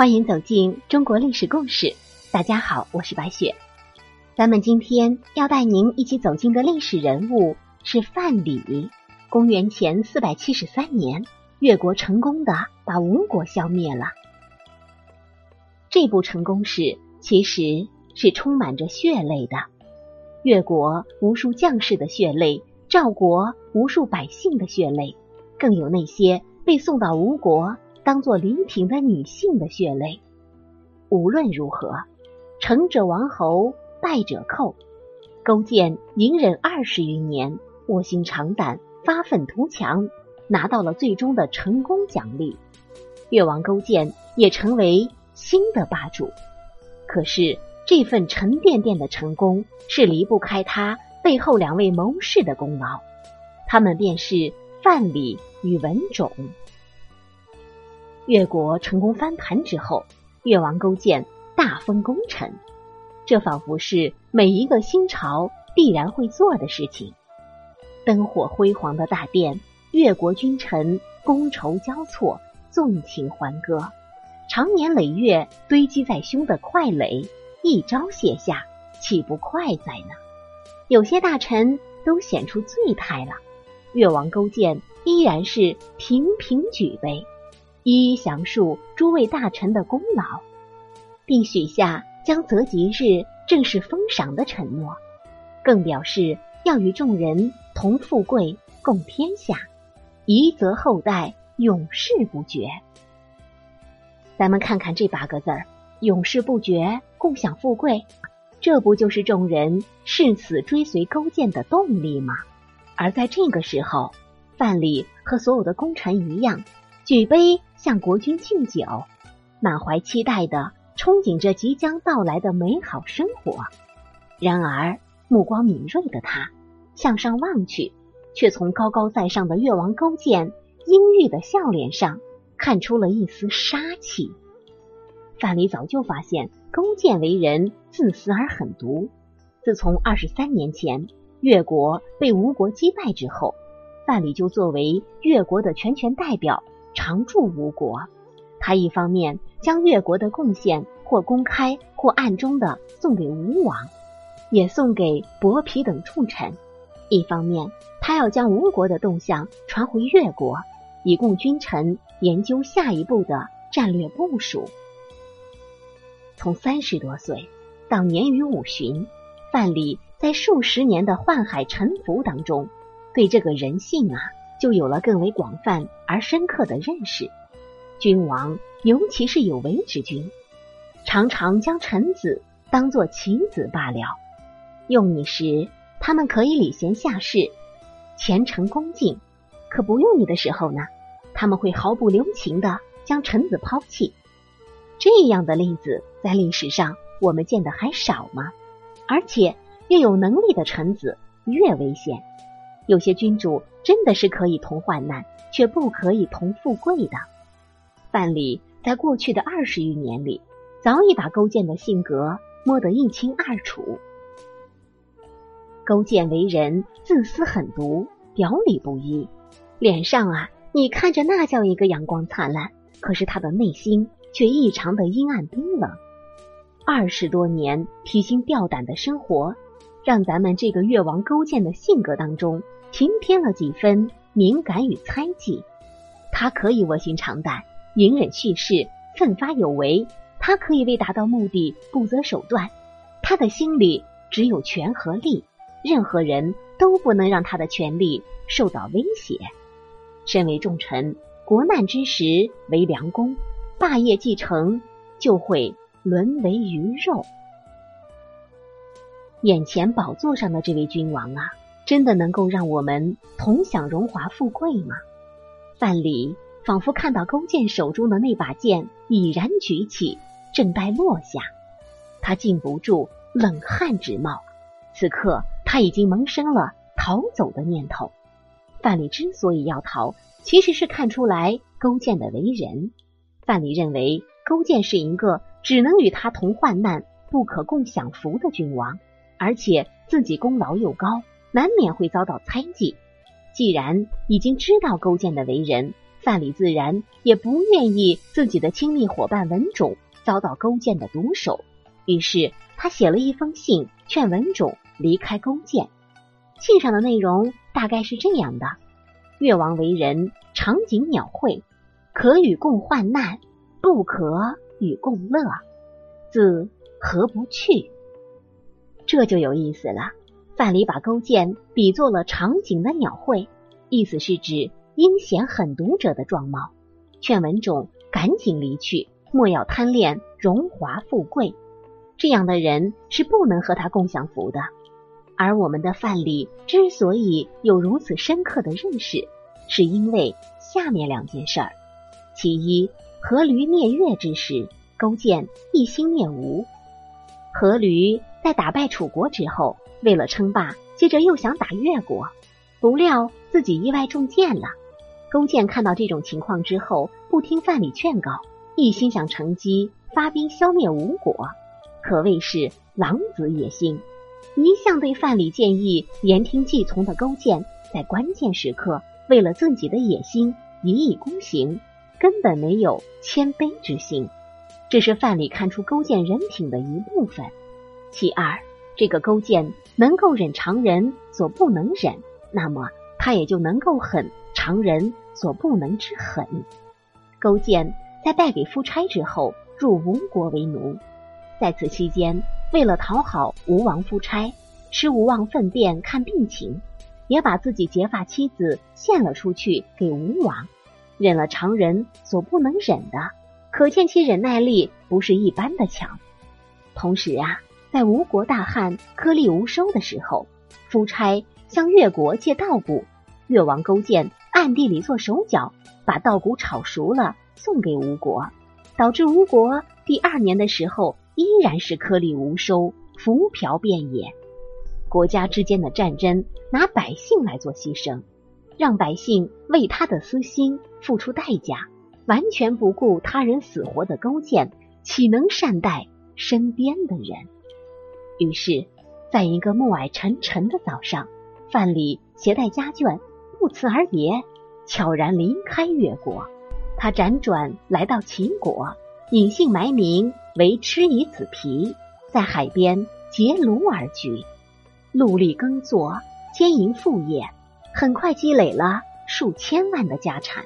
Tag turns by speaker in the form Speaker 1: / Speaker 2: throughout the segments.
Speaker 1: 欢迎走进中国历史故事。大家好，我是白雪。咱们今天要带您一起走进的历史人物是范蠡。公元前四百七十三年，越国成功的把吴国消灭了。这部成功史其实是充满着血泪的。越国无数将士的血泪，赵国无数百姓的血泪，更有那些被送到吴国。当做礼品的女性的血泪。无论如何，成者王侯，败者寇。勾践隐忍二十余年，卧薪尝胆，发愤图强，拿到了最终的成功奖励。越王勾践也成为新的霸主。可是这份沉甸甸的成功，是离不开他背后两位谋士的功劳。他们便是范蠡与文种。越国成功翻盘之后，越王勾践大封功臣，这仿佛是每一个新朝必然会做的事情。灯火辉煌的大殿，越国君臣觥筹交错，纵情欢歌，长年累月堆积在胸的快垒，一朝卸下，岂不快哉呢？有些大臣都显出醉态了，越王勾践依然是频频举杯。一一详述诸位大臣的功劳，并许下将择吉日正式封赏的承诺，更表示要与众人同富贵共天下，遗泽后代永世不绝。咱们看看这八个字儿：永世不绝，共享富贵，这不就是众人誓死追随勾践的动力吗？而在这个时候，范蠡和所有的功臣一样，举杯。向国君敬酒，满怀期待的憧憬着即将到来的美好生活。然而，目光敏锐的他向上望去，却从高高在上的越王勾践阴郁的笑脸上看出了一丝杀气。范蠡早就发现勾践为人自私而狠毒。自从二十三年前越国被吴国击败之后，范蠡就作为越国的全权代表。常驻吴国，他一方面将越国的贡献或公开或暗中的送给吴王，也送给伯嚭等重臣；一方面，他要将吴国的动向传回越国，以供君臣研究下一步的战略部署。从三十多岁到年逾五旬，范蠡在数十年的宦海沉浮当中，对这个人性啊。就有了更为广泛而深刻的认识。君王，尤其是有为之君，常常将臣子当作棋子罢了。用你时，他们可以礼贤下士、虔诚恭敬；可不用你的时候呢，他们会毫不留情的将臣子抛弃。这样的例子在历史上我们见的还少吗？而且，越有能力的臣子越危险。有些君主真的是可以同患难，却不可以同富贵的。范蠡在过去的二十余年里，早已把勾践的性格摸得一清二楚。勾践为人自私狠毒，表里不一，脸上啊，你看着那叫一个阳光灿烂，可是他的内心却异常的阴暗冰冷。二十多年提心吊胆的生活，让咱们这个越王勾践的性格当中。平添了几分敏感与猜忌，他可以卧薪尝胆、隐忍蓄势、奋发有为；他可以为达到目的不择手段。他的心里只有权和利，任何人都不能让他的权利受到威胁。身为重臣，国难之时为良公，霸业继承就会沦为鱼肉。眼前宝座上的这位君王啊！真的能够让我们同享荣华富贵吗？范蠡仿佛看到勾践手中的那把剑已然举起，正待落下，他禁不住冷汗直冒。此刻他已经萌生了逃走的念头。范蠡之所以要逃，其实是看出来勾践的为人。范蠡认为勾践是一个只能与他同患难、不可共享福的君王，而且自己功劳又高。难免会遭到猜忌。既然已经知道勾践的为人，范蠡自然也不愿意自己的亲密伙伴文种遭到勾践的毒手，于是他写了一封信劝文种离开勾践。信上的内容大概是这样的：越王为人长颈鸟喙，可与共患难，不可与共乐。自何不去？这就有意思了。范蠡把勾践比作了长颈的鸟喙，意思是指阴险狠毒者的状貌，劝文种赶紧离去，莫要贪恋荣华富贵。这样的人是不能和他共享福的。而我们的范蠡之所以有如此深刻的认识，是因为下面两件事儿：其一，阖闾灭越之时，勾践一心灭吴。阖闾在打败楚国之后。为了称霸，接着又想打越国，不料自己意外中箭了。勾践看到这种情况之后，不听范蠡劝告，一心想乘机发兵消灭吴国，可谓是狼子野心。一向对范蠡建议言听计从的勾践，在关键时刻为了自己的野心一意孤行，根本没有谦卑之心。这是范蠡看出勾践人品的一部分。其二。这个勾践能够忍常人所不能忍，那么他也就能够狠常人所不能之狠。勾践在败给夫差之后，入吴国为奴，在此期间，为了讨好吴王夫差，吃吴王粪便看病情，也把自己结发妻子献了出去给吴王，忍了常人所不能忍的，可见其忍耐力不是一般的强。同时啊。在吴国大旱、颗粒无收的时候，夫差向越国借稻谷，越王勾践暗地里做手脚，把稻谷炒熟了送给吴国，导致吴国第二年的时候依然是颗粒无收、浮漂遍野。国家之间的战争，拿百姓来做牺牲，让百姓为他的私心付出代价，完全不顾他人死活的勾践，岂能善待身边的人？于是，在一个暮霭沉沉的早上，范蠡携带家眷，不辞而别，悄然离开越国。他辗转来到秦国，隐姓埋名为吃夷子皮，在海边结庐而居，努力耕作，兼营副业，很快积累了数千万的家产。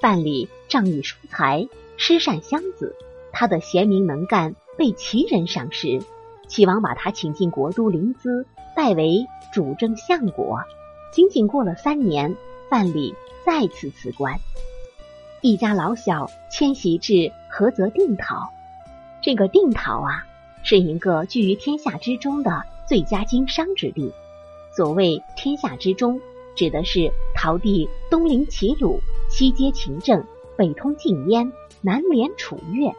Speaker 1: 范蠡仗义疏财，施善乡子，他的贤明能干被齐人赏识。齐王把他请进国都临淄，拜为主政相国。仅仅过了三年，范蠡再次辞官，一家老小迁徙至菏泽定陶。这个定陶啊，是一个居于天下之中的最佳经商之地。所谓天下之中，指的是陶地东临齐鲁，西接秦郑，北通晋燕，南连楚越。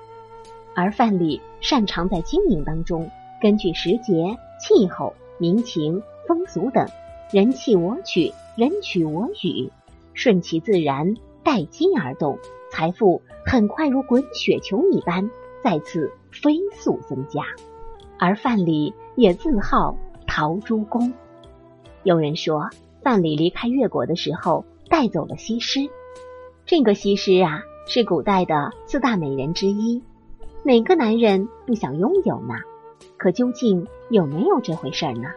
Speaker 1: 而范蠡擅长在经营当中。根据时节、气候、民情、风俗等，人气我取，人取我予，顺其自然，待机而动，财富很快如滚雪球一般再次飞速增加。而范蠡也自号陶朱公。有人说，范蠡离开越国的时候带走了西施。这个西施啊，是古代的四大美人之一，哪个男人不想拥有呢？可究竟有没有这回事呢？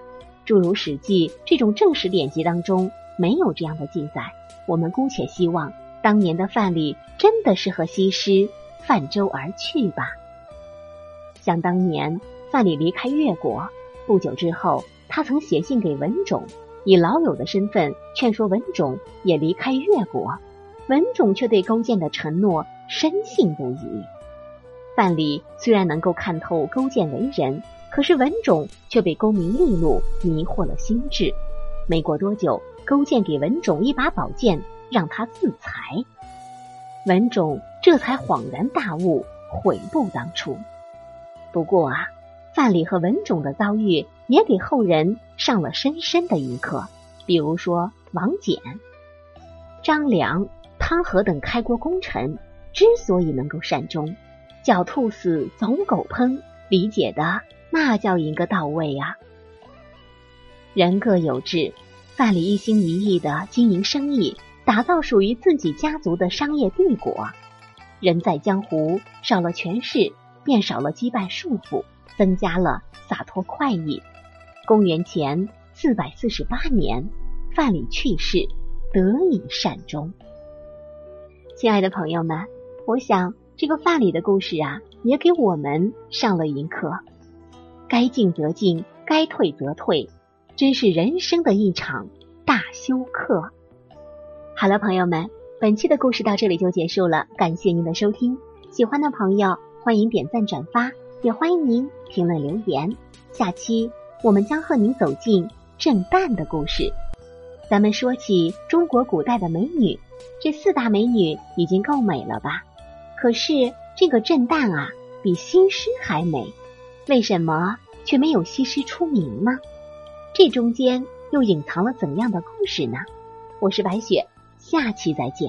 Speaker 1: 诸如《史记》这种正史典籍当中没有这样的记载。我们姑且希望当年的范蠡真的是和西施泛舟而去吧。想当年范蠡离开越国不久之后，他曾写信给文种，以老友的身份劝说文种也离开越国。文种却对勾践的承诺深信不疑。范蠡虽然能够看透勾践为人。可是文种却被功名利禄迷惑了心智。没过多久，勾践给文种一把宝剑，让他自裁。文种这才恍然大悟，悔不当初。不过啊，范蠡和文种的遭遇也给后人上了深深的一课。比如说王翦、张良、汤和等开国功臣之所以能够善终，狡兔死，走狗烹，理解的。那叫一个到位呀！人各有志，范蠡一心一意的经营生意，打造属于自己家族的商业帝国。人在江湖，少了权势，便少了羁绊束缚，增加了洒脱快意。公元前四百四十八年，范蠡去世，得以善终。亲爱的朋友们，我想这个范蠡的故事啊，也给我们上了一课：该进则进，该退则退，真是人生的一场大休课。好了，朋友们。本期的故事到这里就结束了，感谢您的收听。喜欢的朋友欢迎点赞转发，也欢迎您评论留言。下期我们将和您走进郑旦的故事。咱们说起中国古代的美女，这四大美女已经够美了吧？可是这个郑旦啊，比西施还美，为什么却没有西施出名呢？这中间又隐藏了怎样的故事呢？我是白雪。下期再见。